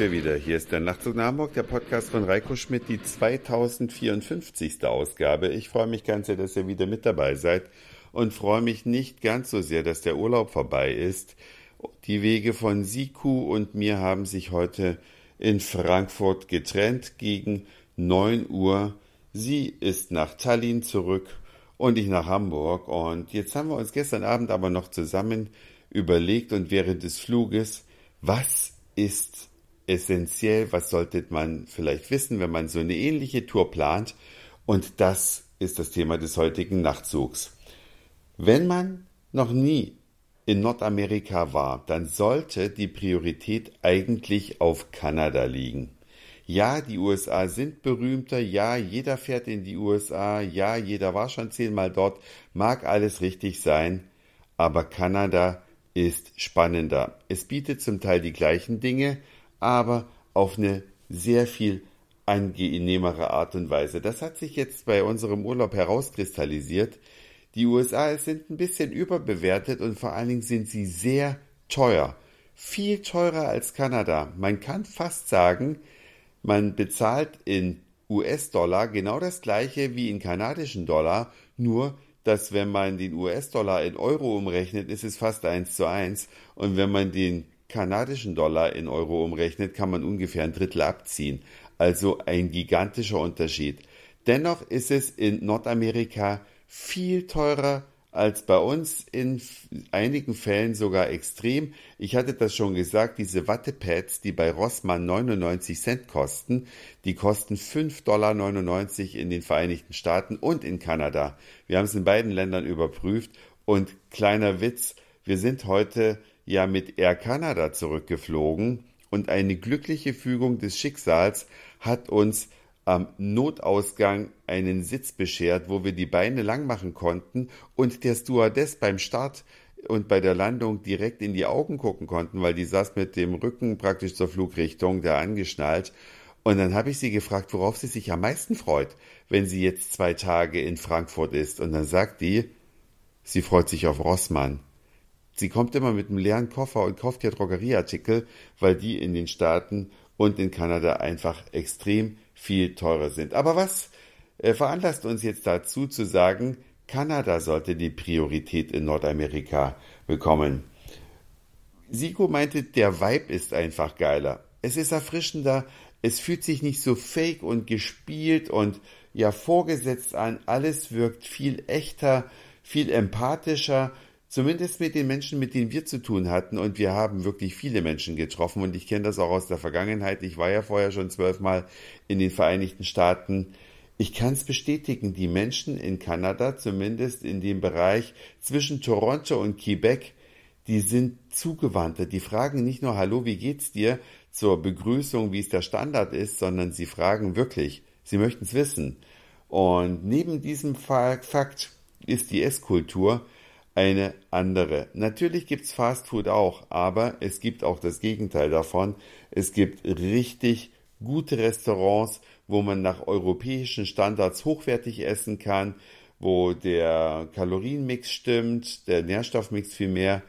wir wieder. Hier ist der Nachtzug nach Hamburg, der Podcast von Reiko Schmidt, die 2054. Ausgabe. Ich freue mich ganz sehr, dass ihr wieder mit dabei seid und freue mich nicht ganz so sehr, dass der Urlaub vorbei ist. Die Wege von Siku und mir haben sich heute in Frankfurt getrennt gegen 9 Uhr. Sie ist nach Tallinn zurück und ich nach Hamburg. Und jetzt haben wir uns gestern Abend aber noch zusammen überlegt und während des Fluges, was ist essentiell, was sollte man vielleicht wissen, wenn man so eine ähnliche Tour plant. Und das ist das Thema des heutigen Nachtzugs. Wenn man noch nie in Nordamerika war, dann sollte die Priorität eigentlich auf Kanada liegen. Ja, die USA sind berühmter, ja, jeder fährt in die USA, ja, jeder war schon zehnmal dort, mag alles richtig sein, aber Kanada ist spannender. Es bietet zum Teil die gleichen Dinge, aber auf eine sehr viel angenehmere Art und Weise. Das hat sich jetzt bei unserem Urlaub herauskristallisiert. Die USA sind ein bisschen überbewertet und vor allen Dingen sind sie sehr teuer. Viel teurer als Kanada. Man kann fast sagen, man bezahlt in US-Dollar genau das gleiche wie in kanadischen Dollar, nur dass wenn man den US-Dollar in Euro umrechnet, ist es fast eins zu eins. Und wenn man den kanadischen Dollar in Euro umrechnet, kann man ungefähr ein Drittel abziehen. Also ein gigantischer Unterschied. Dennoch ist es in Nordamerika viel teurer als bei uns in einigen Fällen sogar extrem. Ich hatte das schon gesagt, diese Wattepads, die bei Rossmann 99 Cent kosten, die kosten 5,99 Dollar in den Vereinigten Staaten und in Kanada. Wir haben es in beiden Ländern überprüft und kleiner Witz, wir sind heute ja mit Air Canada zurückgeflogen und eine glückliche Fügung des Schicksals hat uns am Notausgang einen Sitz beschert, wo wir die Beine lang machen konnten und der Stewardess beim Start und bei der Landung direkt in die Augen gucken konnten, weil die saß mit dem Rücken praktisch zur Flugrichtung da angeschnallt. Und dann habe ich sie gefragt, worauf sie sich am meisten freut, wenn sie jetzt zwei Tage in Frankfurt ist. Und dann sagt die, sie freut sich auf Rossmann. Sie kommt immer mit einem leeren Koffer und kauft ja Drogerieartikel, weil die in den Staaten und in Kanada einfach extrem viel teurer sind. Aber was äh, veranlasst uns jetzt dazu zu sagen, Kanada sollte die Priorität in Nordamerika bekommen? Siko meinte, der Vibe ist einfach geiler. Es ist erfrischender, es fühlt sich nicht so fake und gespielt und ja vorgesetzt an. Alles wirkt viel echter, viel empathischer Zumindest mit den Menschen, mit denen wir zu tun hatten. Und wir haben wirklich viele Menschen getroffen. Und ich kenne das auch aus der Vergangenheit. Ich war ja vorher schon zwölfmal in den Vereinigten Staaten. Ich kann es bestätigen, die Menschen in Kanada, zumindest in dem Bereich zwischen Toronto und Quebec, die sind zugewandter. Die fragen nicht nur Hallo, wie geht's dir zur Begrüßung, wie es der Standard ist, sondern sie fragen wirklich, sie möchten es wissen. Und neben diesem Fakt ist die Esskultur eine andere. Natürlich gibt's Fastfood auch, aber es gibt auch das Gegenteil davon. Es gibt richtig gute Restaurants, wo man nach europäischen Standards hochwertig essen kann, wo der Kalorienmix stimmt, der Nährstoffmix vielmehr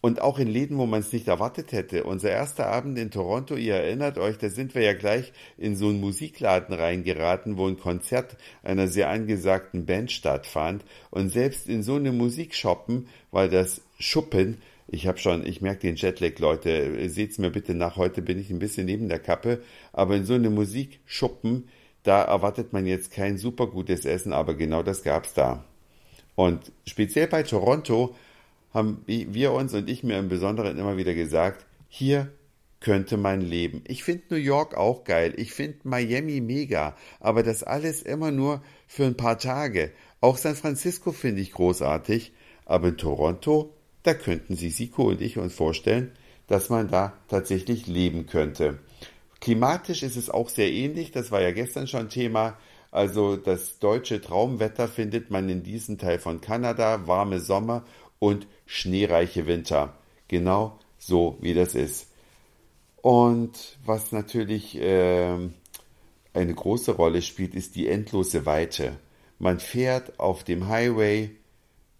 und auch in Läden, wo man es nicht erwartet hätte. Unser erster Abend in Toronto, ihr erinnert euch, da sind wir ja gleich in so einen Musikladen reingeraten, wo ein Konzert einer sehr angesagten Band stattfand. Und selbst in so einem Musikshoppen war das Schuppen, ich habe schon, ich merke den Jetlag, Leute, seht's mir bitte nach, heute bin ich ein bisschen neben der Kappe, aber in so einem Musikschuppen, da erwartet man jetzt kein super gutes Essen, aber genau das gab's da. Und speziell bei Toronto haben wir uns und ich mir im Besonderen immer wieder gesagt, hier könnte man leben. Ich finde New York auch geil, ich finde Miami mega, aber das alles immer nur für ein paar Tage. Auch San Francisco finde ich großartig, aber in Toronto, da könnten sich Siko und ich uns vorstellen, dass man da tatsächlich leben könnte. Klimatisch ist es auch sehr ähnlich, das war ja gestern schon Thema. Also das deutsche Traumwetter findet man in diesem Teil von Kanada, warme Sommer und schneereiche Winter. Genau so, wie das ist. Und was natürlich äh, eine große Rolle spielt, ist die endlose Weite. Man fährt auf dem Highway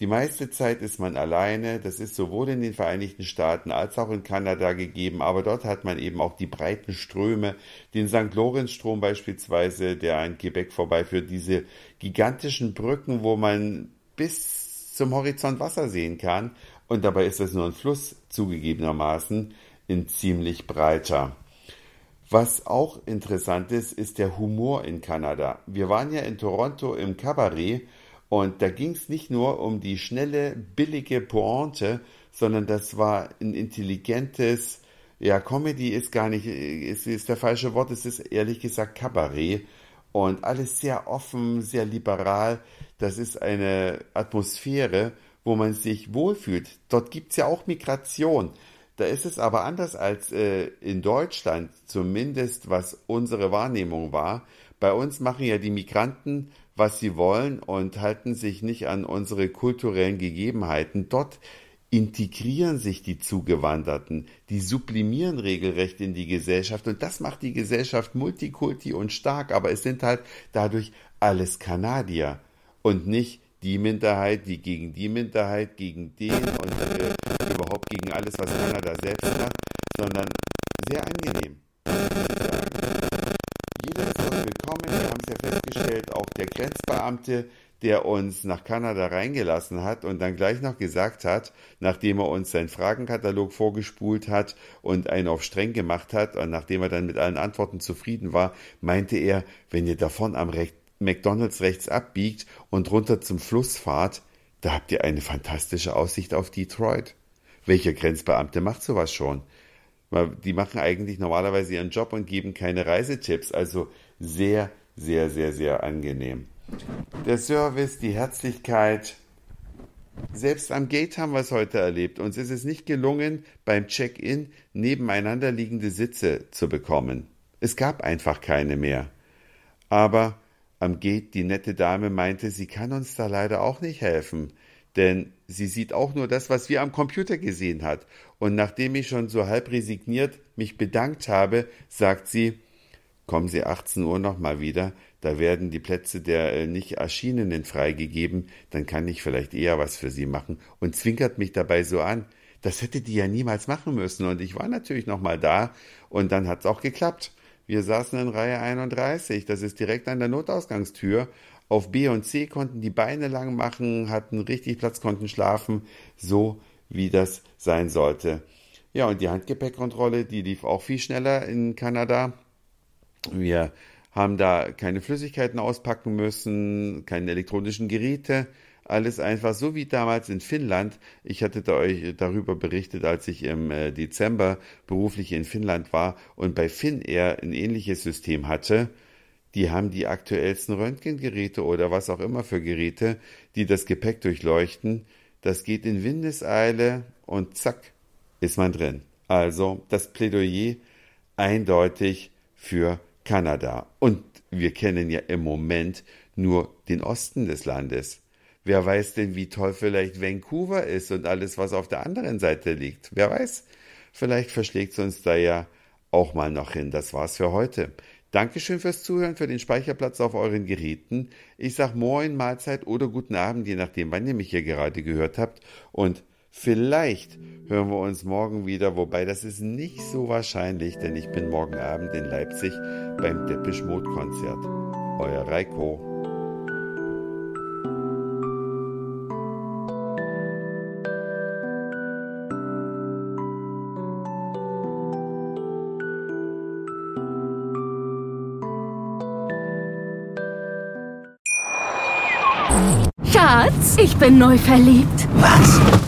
Die meiste Zeit ist man alleine. Das ist sowohl in den Vereinigten Staaten als auch in Kanada gegeben. Aber dort hat man eben auch die breiten Ströme, den St. Lorenz-Strom beispielsweise, der an Quebec vorbeiführt, diese gigantischen Brücken, wo man bis zum Horizont Wasser sehen kann. Und dabei ist das nur ein Fluss zugegebenermaßen in ziemlich breiter. Was auch interessant ist, ist der Humor in Kanada. Wir waren ja in Toronto im Cabaret und da ging es nicht nur um die schnelle, billige Pointe, sondern das war ein intelligentes, ja, Comedy ist gar nicht, ist, ist der falsche Wort, es ist ehrlich gesagt Cabaret und alles sehr offen, sehr liberal. Das ist eine Atmosphäre, wo man sich wohlfühlt. Dort gibt es ja auch Migration. Da ist es aber anders als äh, in Deutschland, zumindest was unsere Wahrnehmung war. Bei uns machen ja die Migranten, was sie wollen und halten sich nicht an unsere kulturellen Gegebenheiten. Dort integrieren sich die Zugewanderten, die sublimieren regelrecht in die Gesellschaft und das macht die Gesellschaft multikulti und stark, aber es sind halt dadurch alles Kanadier und nicht die Minderheit, die gegen die Minderheit, gegen den und äh, überhaupt gegen alles, was Kanada selbst macht, sondern sehr angenehm. Jeder ist dort willkommen. Wir haben es ja festgestellt, auch der Grenzbeamte, der uns nach Kanada reingelassen hat und dann gleich noch gesagt hat, nachdem er uns seinen Fragenkatalog vorgespult hat und einen auf streng gemacht hat und nachdem er dann mit allen Antworten zufrieden war, meinte er, wenn ihr davon am Recht McDonalds rechts abbiegt und runter zum Fluss fahrt, da habt ihr eine fantastische Aussicht auf Detroit. Welcher Grenzbeamte macht sowas schon? Die machen eigentlich normalerweise ihren Job und geben keine Reisetipps, also sehr, sehr, sehr, sehr angenehm. Der Service, die Herzlichkeit, selbst am Gate haben wir es heute erlebt. Uns ist es nicht gelungen, beim Check-in nebeneinander liegende Sitze zu bekommen. Es gab einfach keine mehr. Aber am Gate die nette Dame meinte, sie kann uns da leider auch nicht helfen, denn sie sieht auch nur das, was wir am Computer gesehen hat. Und nachdem ich schon so halb resigniert mich bedankt habe, sagt sie, kommen Sie 18 Uhr nochmal wieder, da werden die Plätze der äh, nicht Erschienenen freigegeben, dann kann ich vielleicht eher was für Sie machen und zwinkert mich dabei so an. Das hätte die ja niemals machen müssen und ich war natürlich nochmal da und dann hat's auch geklappt. Wir saßen in Reihe 31, das ist direkt an der Notausgangstür. Auf B und C konnten die Beine lang machen, hatten richtig Platz, konnten schlafen, so wie das sein sollte. Ja, und die Handgepäckkontrolle, die lief auch viel schneller in Kanada. Wir haben da keine Flüssigkeiten auspacken müssen, keine elektronischen Geräte. Alles einfach so wie damals in Finnland. Ich hatte da euch darüber berichtet, als ich im äh, Dezember beruflich in Finnland war und bei Finnair ein ähnliches System hatte. Die haben die aktuellsten Röntgengeräte oder was auch immer für Geräte, die das Gepäck durchleuchten. Das geht in Windeseile und zack, ist man drin. Also das Plädoyer eindeutig für Kanada. Und wir kennen ja im Moment nur den Osten des Landes. Wer weiß denn, wie toll vielleicht Vancouver ist und alles, was auf der anderen Seite liegt. Wer weiß, vielleicht verschlägt es uns da ja auch mal noch hin. Das war's für heute. Dankeschön fürs Zuhören, für den Speicherplatz auf euren Geräten. Ich sag Moin, Mahlzeit oder guten Abend, je nachdem, wann ihr mich hier gerade gehört habt. Und vielleicht hören wir uns morgen wieder, wobei das ist nicht so wahrscheinlich, denn ich bin morgen Abend in Leipzig beim Deppisch Mode Konzert. Euer Reiko. Schatz, ich bin neu verliebt. Was?